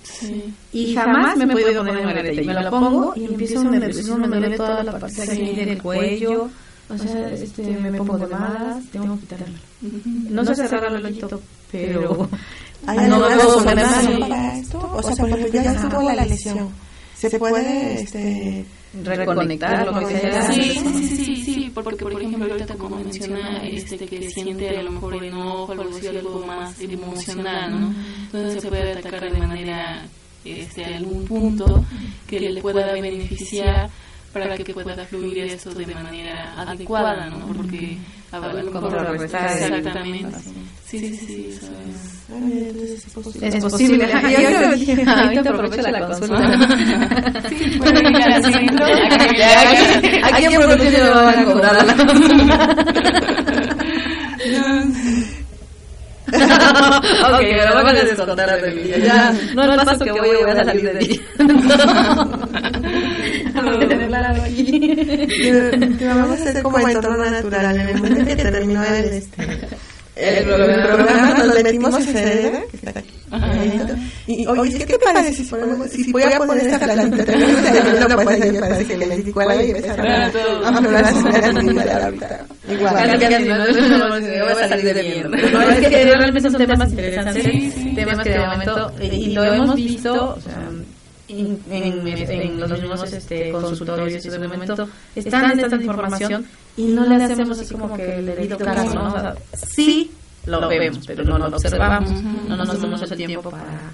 Sí. Y jamás me he podido poner un arete. Y me lo pongo y empiezo nerviosismo, me duele toda la parte aquí del cuello. O sea, este, me pongo de malas, tengo que quitarme. No sé cerrar el ojito, pero... ¿Hay no solución poner para esto? O sea, por ejemplo, ya estuvo la lesión. ¿Se puede este, reconectar, lo que sea. Sí, sí, sí, sí, sí, porque por ejemplo ahorita como menciona este que siente a lo mejor enojo, algo así, algo más emocional, ¿no? Entonces se puede atacar de manera este algún punto que le pueda beneficiar para que pueda fluir eso de manera adecuada, ¿no? Porque a Contrarrestar. exactamente. Sí, sí, sí, eso es. posible. Es ahorita aprovecho la consulta. Sí, puede ir al centro, Aquí aprovecho van a cobrar ok, me lo van a descontar de mí. Ya, no el paso que voy, voy a salir de Que- que vamos a hacer como en entorno natural. En el momento que terminó el, este, el, el programa, nos metimos en Cereda, que está aquí. Y, oye, ¿qué te parece si, ponemos, si voy a poner esta plantita? No, pues ahí me parece que le di cuela y empezaron a ahorita. Igual. Casi, no, no, voy a salir de mierda. No, es que realmente son temas interesantes, temas que de momento, y y lo hemos visto, o sea, en, en, en los mismos este, consultorios y de momento están esta información y no le hacemos así como que el debido caso, ¿no? O sea, sí lo vemos, pero no lo observamos, no nos tomamos el tiempo para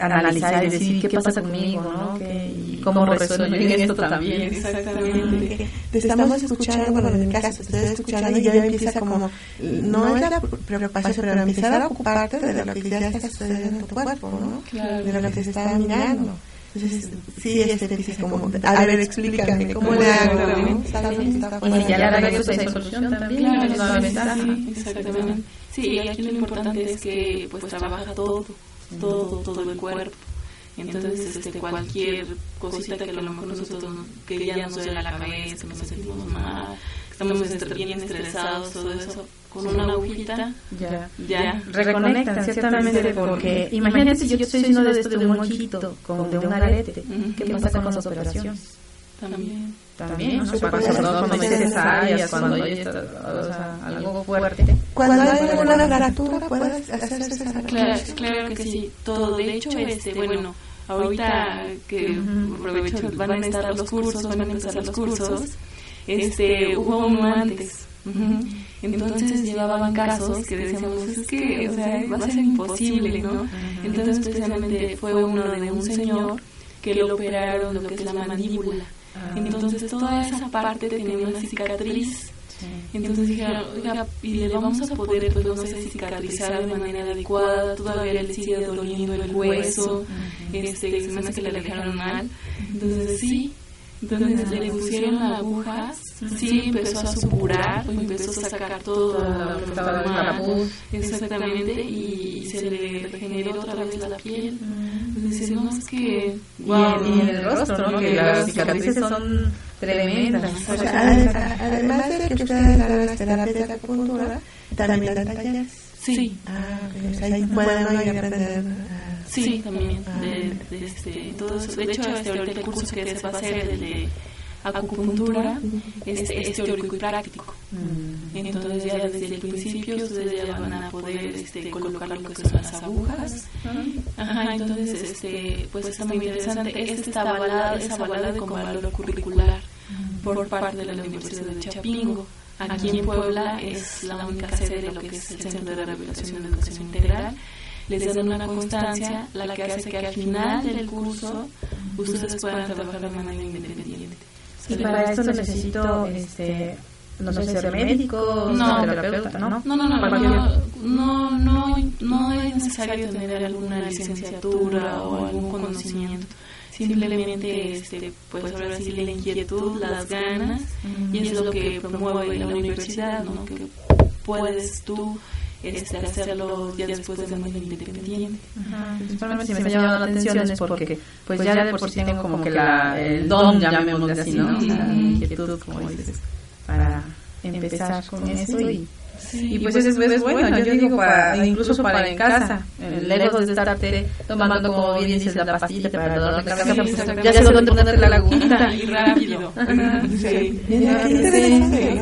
analizar y decir qué pasa conmigo, ¿no? ¿Qué- y cómo resuelvo en esto también. Exactamente. Te estamos escuchando, bueno, en mi caso, te estoy escuchando y ya empieza como, no es la preocupación, pero empezar a ocuparte de lo que ya está sucediendo en tu cuerpo, ¿no? Claro. De lo que te está mirando. Entonces, sí, este, dices como, a ver, explícame, ¿cómo le hago? Y ya la eso hay solución también, Claro, es una ventaja. sí, exactamente. Sí, y aquí lo importante es que pues trabaja todo, todo, todo el cuerpo. Entonces, este, cualquier cosita que a lo mejor nosotros, que ya nos duele la cabeza, que nos sentimos mal, estamos bien estresados, todo eso, con una agujita, Ya. ya. Reconectan ciertamente porque imagínate si yo estoy haciendo de esto de un ojito, con, de un arete, ¿qué pasa con las operaciones? También. También, ¿no? Cuando, cuando hay necesarias, cuando hay esta- o sea, algo fuerte. Cuando hay alguna fractura, puedes hacerse esa Claro, claro que sí, todo. De hecho, este, bueno, ahorita que aprovecho, van a estar los cursos, van a empezar los cursos, este, hubo uno antes. Entonces llevaban casos que decíamos, es que, o sea, va a ser imposible, ¿no? Entonces, precisamente fue uno de un señor que le operaron lo que es la mandíbula. Entonces, toda esa parte tenía una cicatriz. Entonces dijeron, oiga, y le vamos a poder, pues no sé, cicatrizar de manera adecuada, todavía le sigue doliendo el hueso, este, se me hace que le dejaron mal. Entonces sí, entonces le pusieron agujas, sí empezó a supurar, pues, empezó a sacar que estaba mal, exactamente, y se le regeneró otra vez la piel. Entonces no es que... Y en, y en el rostro, ¿no? Que las cicatrices son tremendas. O sea, ade- además de que ustedes dan las terapias de acupuntura, también dan talleres. Sí. Ah, sea, ahí pueden aprender. Ah, Sí, también. De, de este, todo eso. De hecho, este, ahorita el curso que se va a hacer, el de acupuntura, es, es teórico y práctico. Entonces ya desde el principio ustedes ya van a poder este, colocar lo que son las agujas. Ajá, entonces este, pues está muy interesante. Este está avalado, es avalado con valor curricular por parte de la Universidad de Chapingo. Aquí en Puebla es la única sede de lo que es el Centro de Rehabilitación y Educación Integral les dan una constancia, la que hace que al final del curso ustedes puedan trabajar de manera independiente. Y para esto necesito, este, no sé, ser médico, No. terapeuta, ¿no? No, no, no, no, no, no, no es necesario tener alguna licenciatura o algún conocimiento. Simplemente, este, pues ahora sí la inquietud, las ganas, y es lo que promueve la universidad, ¿no? Que puedes tú este, hacerlo ya después de manera independiente. Principalmente si me está llamando la atención es porque pues ya de por sí tengo como que la, el don, llamémosle así, ¿no? O sea, la inquietud, como dices, para empezar con eso y... Y pues eso es, es bueno, yo digo, para, incluso para en casa, eh, lejos de estarte tomando, como bien dices, la pastilla para dolor de cabeza, pues, ya sé dónde poner la laguna. Y rápido. Sí. Qué interesante,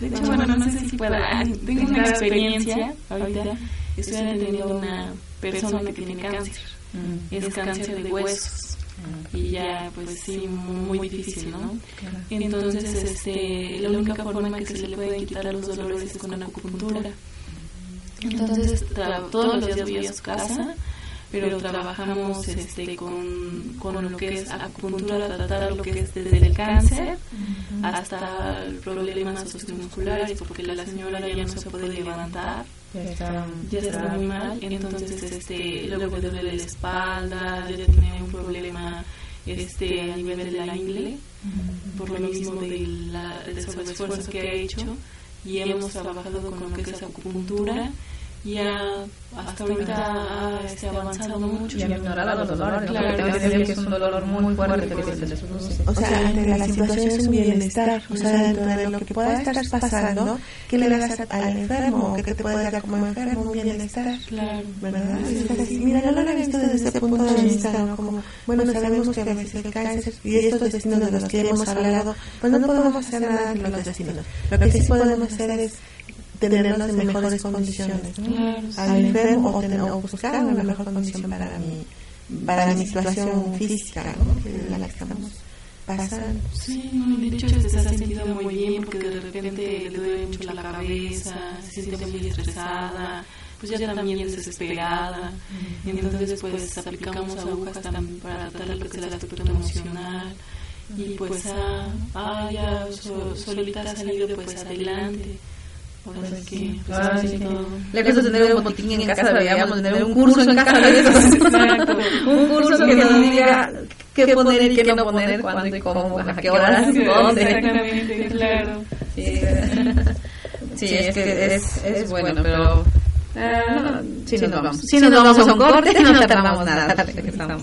De hecho, bueno, no sé si pueda. Tengo una experiencia ahorita. Estoy atendiendo a una persona que tiene cáncer. Es cáncer de huesos. Y ya, pues sí, muy difícil, ¿no? Entonces, este, la única forma que se le pueden quitar los dolores es con acupuntura. Entonces, todos los días voy a su casa, pero trabajamos este, con, con lo que es acupuntura, tratar lo que es desde el cáncer hasta problemas osteomusculares, porque la señora ya no se puede levantar, ya está muy mal, entonces este, luego le duele la espalda, ya tiene un problema este, a nivel de la ingle, por lo mismo de la, del sobreesfuerzo que ha hecho, y hemos trabajado con lo que es acupuntura, ya hasta ahorita ha este, avanzado mucho. Y a minorar los dolores. Claro, Porque tengo entendido que es un dolor muy fuerte que se les produce. O sea, entre la situación es un bienestar, o sea, dentro de lo que pueda estar pasando, ¿qué le das al enfermo? ¿Qué te puede dar como enfermo? Un bienestar. Claro. ¿Verdad? Mira, no lo había visto desde ese punto de vista, ¿no? Como, bueno, sabemos que a veces el cáncer y estos destinos de los que hemos hablado, pues no podemos hacer nada con los destinos. Lo que sí podemos hacer es tenerlos en mejores condiciones, ¿no? Claro, Al enfermo o, tener, o buscar una mejor condición para mi, para mi situación física, ¿no? Que es la que estamos pasando. Sí, no, de hecho se ha sentido muy bien porque de repente le duele mucho la cabeza, se siente muy estresada, pues ya también desesperada. Entonces pues aplicamos agujas también para tratar lo que es el aspecto emocional y pues ah, ah, ya so- solita ha salido pues adelante. Sí que pues, Ah, ha sí. sido- Lejos de tener un botín en casa, deberíamos tener un curso en casa de esos. Exacto. un curso que nos diga qué poner y qué no poner, cuándo y cómo, a qué horas, dónde. Exactamente, claro. Sí, sí, es que es, es bueno, pero Ah, sí, nos vamos. Si nos vamos a un corte, no tardamos nada. Regresamos.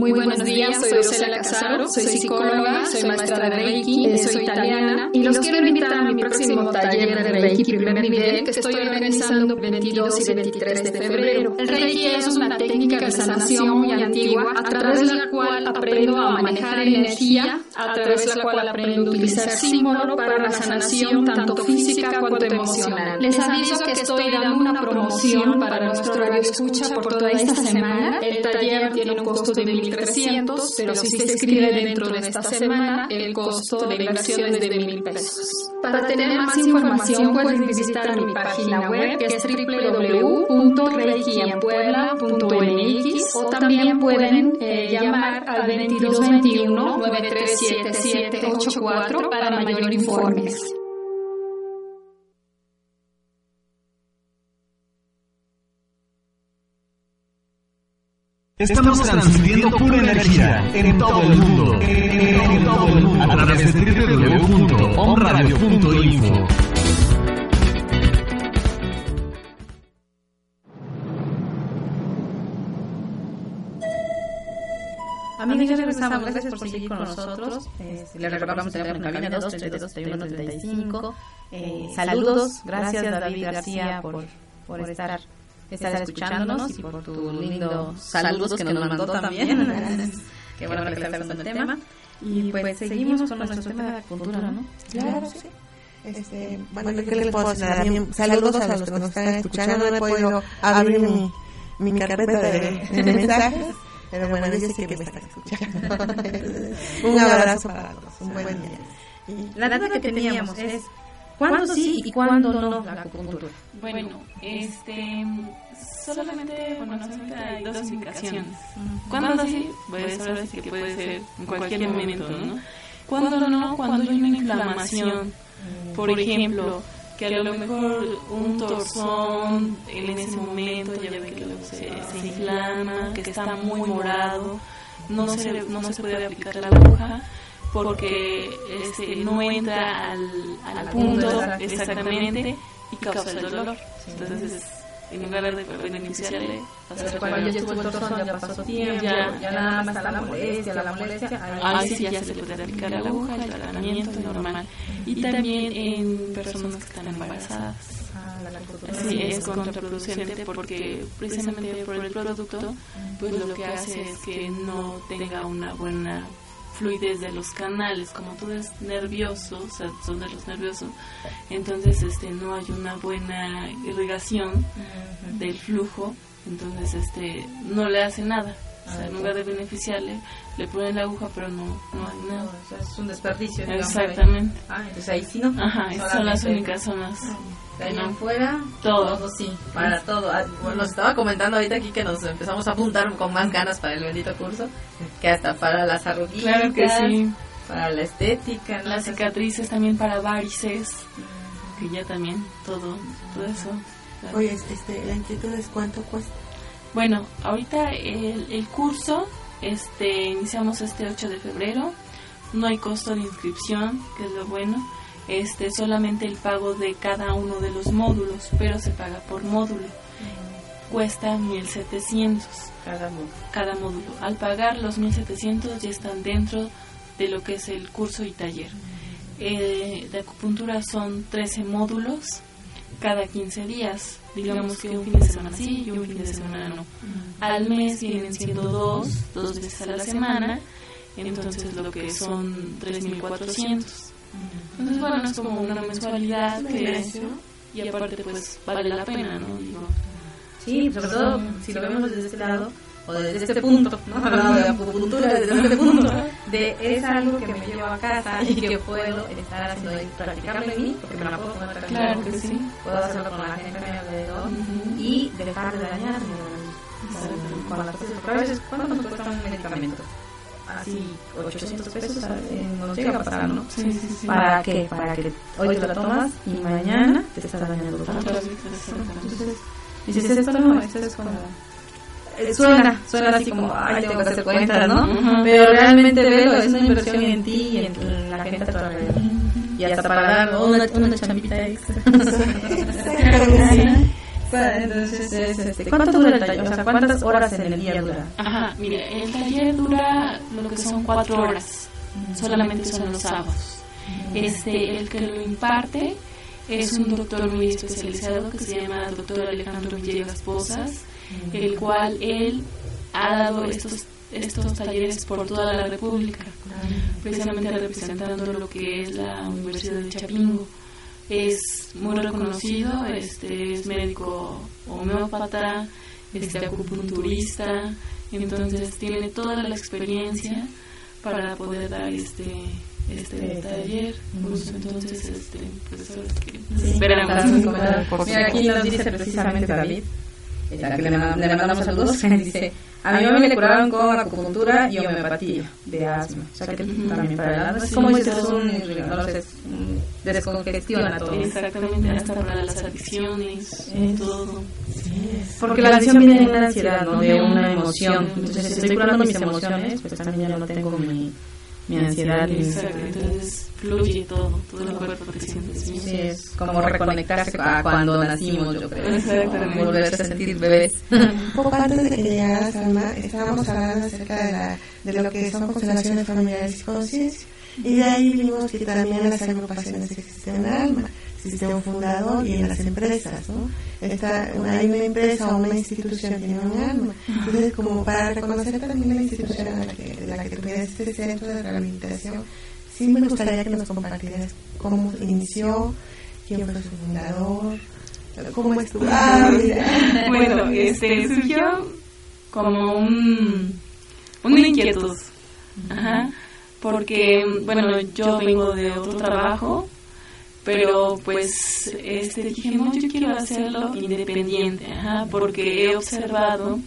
Muy buenos días, soy Rosela Casaro, soy psicóloga, soy maestra de Reiki, soy italiana y los quiero invitar a mi próximo taller de Reiki primer nivel que estoy organizando 22 y 23 de febrero. El Reiki es una técnica de sanación muy antigua a través de la cual aprendo a manejar energía, a través de la cual aprendo a utilizar símbolo para la sanación tanto física cuanto emocional. Les aviso que estoy dando una promoción para nuestro radio escucha por toda esta semana. El taller tiene un costo de 1.300, pero si se inscribe dentro de esta semana, el costo de inversión es de 1.000 pesos. Para tener más información pueden visitar mi página web que es www.reikienpuebla.mx o también pueden eh, llamar al 2221 937784 para mayor informes. Estamos transmitiendo pura energía en todo el mundo. En todo el mundo. A través de www.omradio.info. Amigos, ya regresamos. Gracias por seguir con nosotros. Eh, les recordamos tener en cabina 2 32 31 35. Eh, saludos. Gracias, David García, por, por estar, estar escuchándonos y por tu lindo saludos que nos mandó también. Qué bueno que estás hablando del tema. Y pues seguimos con nuestro tema de cultura, ¿no? Claro, sí. Este, bueno, ¿qué les puedo decir? Saludos a los que nos están escuchando. No he podido abrir mi, mi carpeta de, de mensajes, pero bueno, yo sé que me están escuchando. un abrazo para todos, un buen día. Y La duda que teníamos es ¿cuándo sí y cuándo no la acupuntura? Bueno, este solamente, bueno, solamente hay dos indicaciones. ¿Cuándo sí? Pues ahora sí que puede ser en cualquier momento, ¿no? ¿Cuándo no? Cuando hay una inflamación. Por ejemplo, que a lo mejor un torzón en ese momento ya ve que se, se inflama, que está muy morado, no se, no se puede aplicar la aguja porque este, no entra al, al punto exactamente y causa el dolor. Entonces, en lugar de beneficiarle, hacer Cuando ya estuvo el torzón, ya pasó tiempo, Ya. ya, nada más está la molestia, la molestia. Ahí sí ya se puede aplicar la aguja, el tratamiento normal. Y también en personas que están embarazadas. Ah. Sí, es contraproducente porque precisamente por el producto, pues lo que hace es que no tenga una buena fluidez de los canales, como todo es nervioso, o sea, son de los nerviosos, entonces este no hay una buena irrigación del flujo, entonces este no le hace nada. O sea, en lugar de beneficiarle, le ponen la aguja, pero no, no hay nada. O sea, es un desperdicio. digamos. Exactamente. Ah, entonces ahí sí no. Ajá, son las únicas zonas. De en fuera, Todo. sí, para todo. Ah, Bueno, nos estaba comentando ahorita aquí que nos empezamos a apuntar con más ganas para el bendito curso, que hasta para las arruguitas, Claro que sí. para la estética, ¿no? Las cicatrices también para varices, que ya también todo, todo eso. Oye, este, la inquietud es cuánto cuesta. Bueno, ahorita el, el curso, este, iniciamos este 8 de febrero, no hay costo de inscripción, que es lo bueno, este, solamente el pago de cada uno de los módulos, pero se paga por módulo, cuesta 1700 cada uno. cada módulo. Al pagar los 1700 ya están dentro de lo que es el curso y taller. Eh, de acupuntura son 13 módulos cada 15 días. Digamos que un fin de semana sí y un fin de semana no. Al mes vienen siendo dos, dos veces a la semana. Entonces lo que son 3.400. Entonces bueno, es como una mensualidad que... Y aparte pues vale la pena, ¿no? Digo, Sí, sobre todo si lo vemos desde este lado, o desde este punto, ¿no? Hablando de acupuntura, desde este punto, de es algo que me llevo a casa y que puedo estar haciendo y practicarlo en mí, porque me la puedo poner Claro que sí. puedo hacerlo con la gente a mi alrededor y dejar de dañarme. con las cosas, porque a veces, ¿cuánto nos cuesta un medicamento? Así, 800 pesos, eh, nos llega a pasar, ¿no? Sí, sí, sí. ¿Para qué? Para que hoy te lo tomas y mañana te estás dañando vez, Entonces, dices, esto no, esto es como... eh, Suena, suena así como, ay, tengo que hacer cuentas, ¿no? Pero realmente velo, es una inversión en ti y en, en la gente a tu alrededor. Y hasta para dar una, una chambita extra. Entonces, es, este, ¿cuánto dura el taller? O sea, ¿cuántas horas en el día dura? Ajá, mire, el taller dura lo que son cuatro horas, solamente son los sábados. Este, el que lo imparte es un doctor muy especializado que se llama doctor Alejandro Villegas Posas, el cual él ha dado estos estos talleres por toda la República, precisamente representando lo que es la Universidad de Chapingo. Es muy reconocido, este, es médico homeópata, este, acupunturista, entonces tiene toda la experiencia para poder dar este este taller. Pues entonces este pues sí que esperamos Mira, aquí nos dice precisamente David, eh, a que le, ma- le mandamos saludos, dice, a mi mamá le curaron con acupuntura y homeopatía de asma. O sea que también para el asma, es como dices, un, es un- descongestiona todo. exactamente hasta para las adicciones todo Porque la adicción viene de una ansiedad, ¿no? De una emoción. Entonces, si estoy curando mis emociones, pues también ya no tengo mi, mi ansiedad. Exacto, entonces fluye todo todo el cuerpo te sientes bien Sí, es como reconectarse a cuando nacimos, yo creo. Exactamente. Volverse a sentir bebés. Un poco antes de que llegaras, Alma, estábamos hablando acerca de, la, de lo que son constelaciones familiares y conciencia. Y de ahí vimos que también las agrupaciones existen en Alma. Existe un fundador y en las empresas, ¿no? Está, una, hay una empresa o una institución que tiene un alma. Entonces, como para reconocer también la institución en la que, de la que eres este centro de rehabilitación, sí me gustaría que nos compartieras cómo inició, quién fue su fundador, cómo es tu... Ah, bueno este surgió como un una inquietud Ajá, porque bueno yo vengo de otro trabajo pero pues este dije no yo quiero hacerlo independiente ajá, porque he observado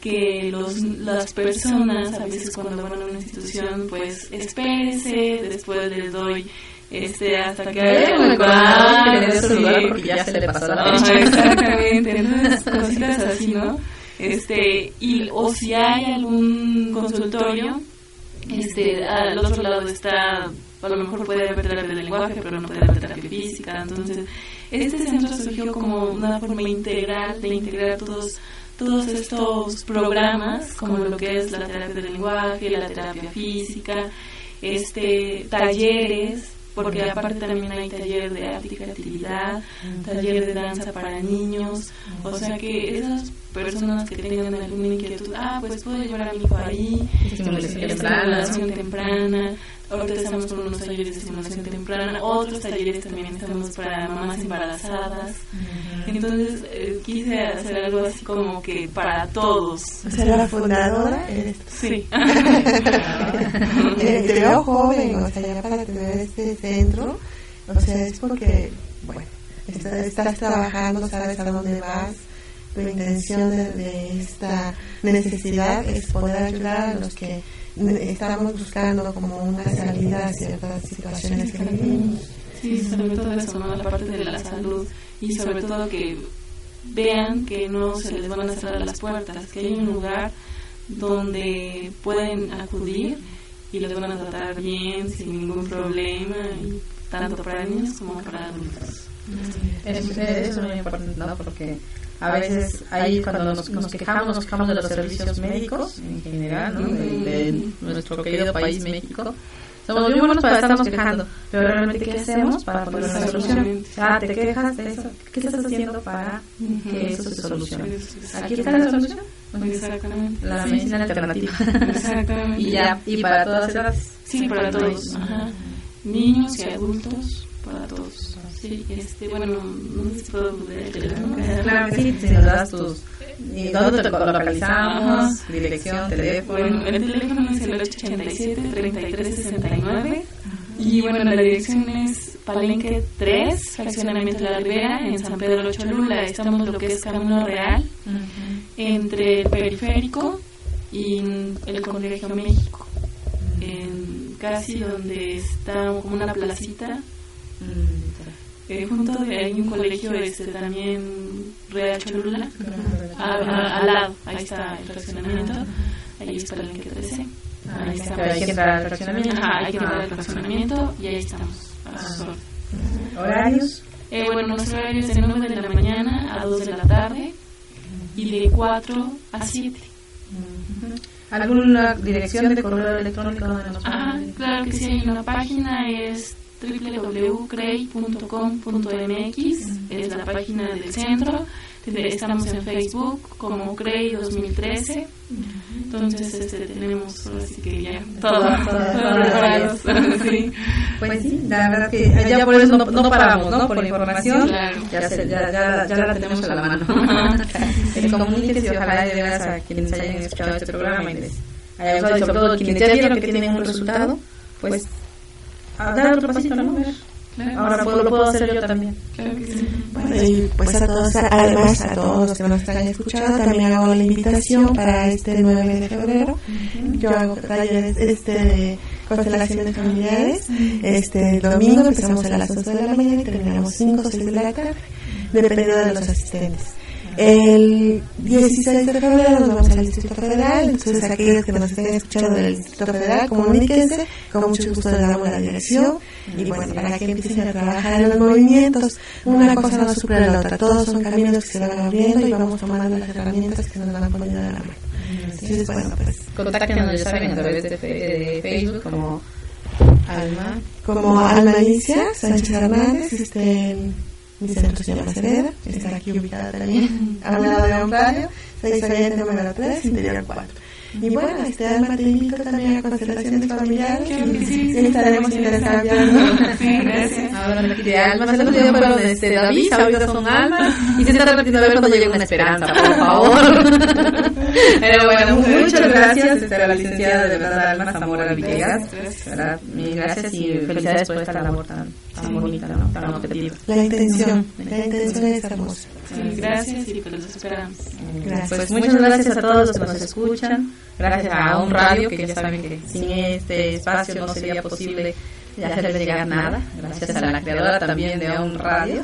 que los, las personas a veces cuando van a una institución pues espérese después les doy este hasta que Eh, dio Sí. celular porque ya se le pasó la Ajá, fecha. exactamente entonces cositas así no este y o si hay algún consultorio este al otro lado está a lo mejor puede haber terapia de lenguaje pero no puede haber terapia física. Entonces este centro surgió como una forma integral de integrar todos todos estos programas como lo que es la terapia del lenguaje la terapia física este talleres porque aparte también hay taller de arte y creatividad, taller de danza para niños, o sea que esas personas que tengan alguna inquietud, ah, pues puedo llevar a mi hijo ahí, Estimulación estimulación temprana, ahorita estamos con unos talleres de estimulación temprana, otros talleres también estamos para mamás embarazadas, entonces eh, quise hacer algo así como que para todos. O sea, la fundadora eres. Sí. Te veo joven, o sea, ya para tener este centro, o sea, es porque, bueno, está- estás trabajando, sabes a dónde vas, tu intención de, de esta necesidad es poder ayudar a los que estamos buscando como una salida a ciertas situaciones que vivimos. Sí, sobre todo eso, ¿no? La parte de la salud y sobre todo que vean que no se les van a cerrar las puertas, que hay un lugar donde pueden acudir y les van a tratar bien, sin ningún problema, y tanto para niños como para adultos. Es, es muy importante, ¿no? Porque a veces ahí cuando nos, nos quejamos, nos quejamos de los servicios médicos en general, ¿no? De, de nuestro querido país México. Somos muy buenos para estarnos quejando, pero realmente ¿qué hacemos para poner una solución? Ah, te quejas de eso, ¿qué estás haciendo para que eso se solucione? Aquí está la solución, Exactamente. la medicina alternativa. Exactamente. y ya, y para todas edades. Sí, para todos. Ajá. Niños y adultos, para todos. Sí, este, bueno, no sé si puedo teléfono. Claro que sí, si nos das tus... ¿Y dónde te localizamos? Dirección, teléfono. Bueno, el teléfono es el 887-3369. Y bueno, la dirección es Palenque 3, Fraccionamiento de la Ribera, en San Pedro Cholula. Estamos lo que es Camino Real. entre el periférico y el Colegio México, en casi donde está como una placita. Eh, junto de hay un colegio este, también Real Cholula, al lado, ahí está el fraccionamiento, ahí está el que 13. Ahí está, hay que entrar al fraccionamiento. Ajá, hay que entrar al fraccionamiento y ahí estamos. A sus órdenes. ¿Horarios? Eh, bueno, nuestro horario es de 9 de la mañana a 2 de la tarde y de 4 a 7. ¿Alguna dirección de correo electrónico donde nos Ah, claro que sí, hay una página, es www.crey.com.mx, es la página del centro. Estamos en Facebook como CREI 2013. Entonces este, tenemos así que ya todo, todo, sí. Pues sí, la verdad que ya por eso no, no paramos, ¿no? Por la información, claro. ya, se, ya, ya, ya, la tenemos a la mano. Comuníquese y ojalá de veras a quienes hayan escuchado este programa y les haya gustado, y sobre todo quienes ya vieron que tienen un resultado, pues a dar otro pasito, ¿no? Claro. Ahora puedo, lo puedo hacer yo también. Claro que sí. Bueno, y pues a todos, además a todos los que nos están escuchando, también hago la invitación para este 9 de febrero. Yo hago talleres este, de constelaciones familiares. Este domingo empezamos a las 11 de la mañana y terminamos 5 o 6 de la tarde, dependiendo de los asistentes. El 16 de febrero nos vamos al Distrito Federal, entonces aquellos que nos estén escuchando del Distrito Federal, comuníquense, con mucho gusto les damos la dirección y bueno, para que empiecen a trabajar en los movimientos, una cosa no supera la otra, todos son caminos que se van abriendo y vamos tomando las herramientas que nos van poniendo de la mano. Entonces, bueno, pues... Contáctenos, ya saben, a través de, de Facebook como Alma. Como Alma Alicia Sánchez Hernández, este... Mi centro se llama Cereda, está aquí ubicada también, a un lado de un radio, 6 Oriente número 3, interior 4. Y bueno, este alma te invito también a constelaciones familiares. y estaremos intercambiando. Sí, gracias. Ahora de almas, el otro día fueron este, David, ahorita son almas, y se está repitiendo a ver cuando llega una esperanza, por favor. Pero bueno, muchas gracias. a la licenciada de verdad Alma Zamora Villegas. ¿verdad? Mil gracias y felicidades por esta labor tan, tan bonita, ¿no? tan objetiva. La intención, la intención es hermosa. Sí, gracias y pues los esperamos. Gracias. Pues muchas gracias a todos los que nos escuchan. Gracias a un radio que ya saben que sin este espacio no sería posible hacerle llegar nada. Gracias a la creadora también de un radio.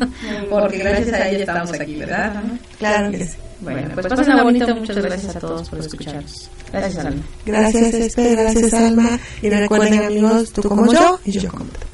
Porque gracias a ella estamos aquí, ¿verdad? Claro que sí. Bueno, pues pasen una bonita. Muchas gracias a todos por escucharnos. Gracias, Alma. Gracias, Espe, gracias, Alma. Y recuerden, amigos, tú como yo y yo como tú.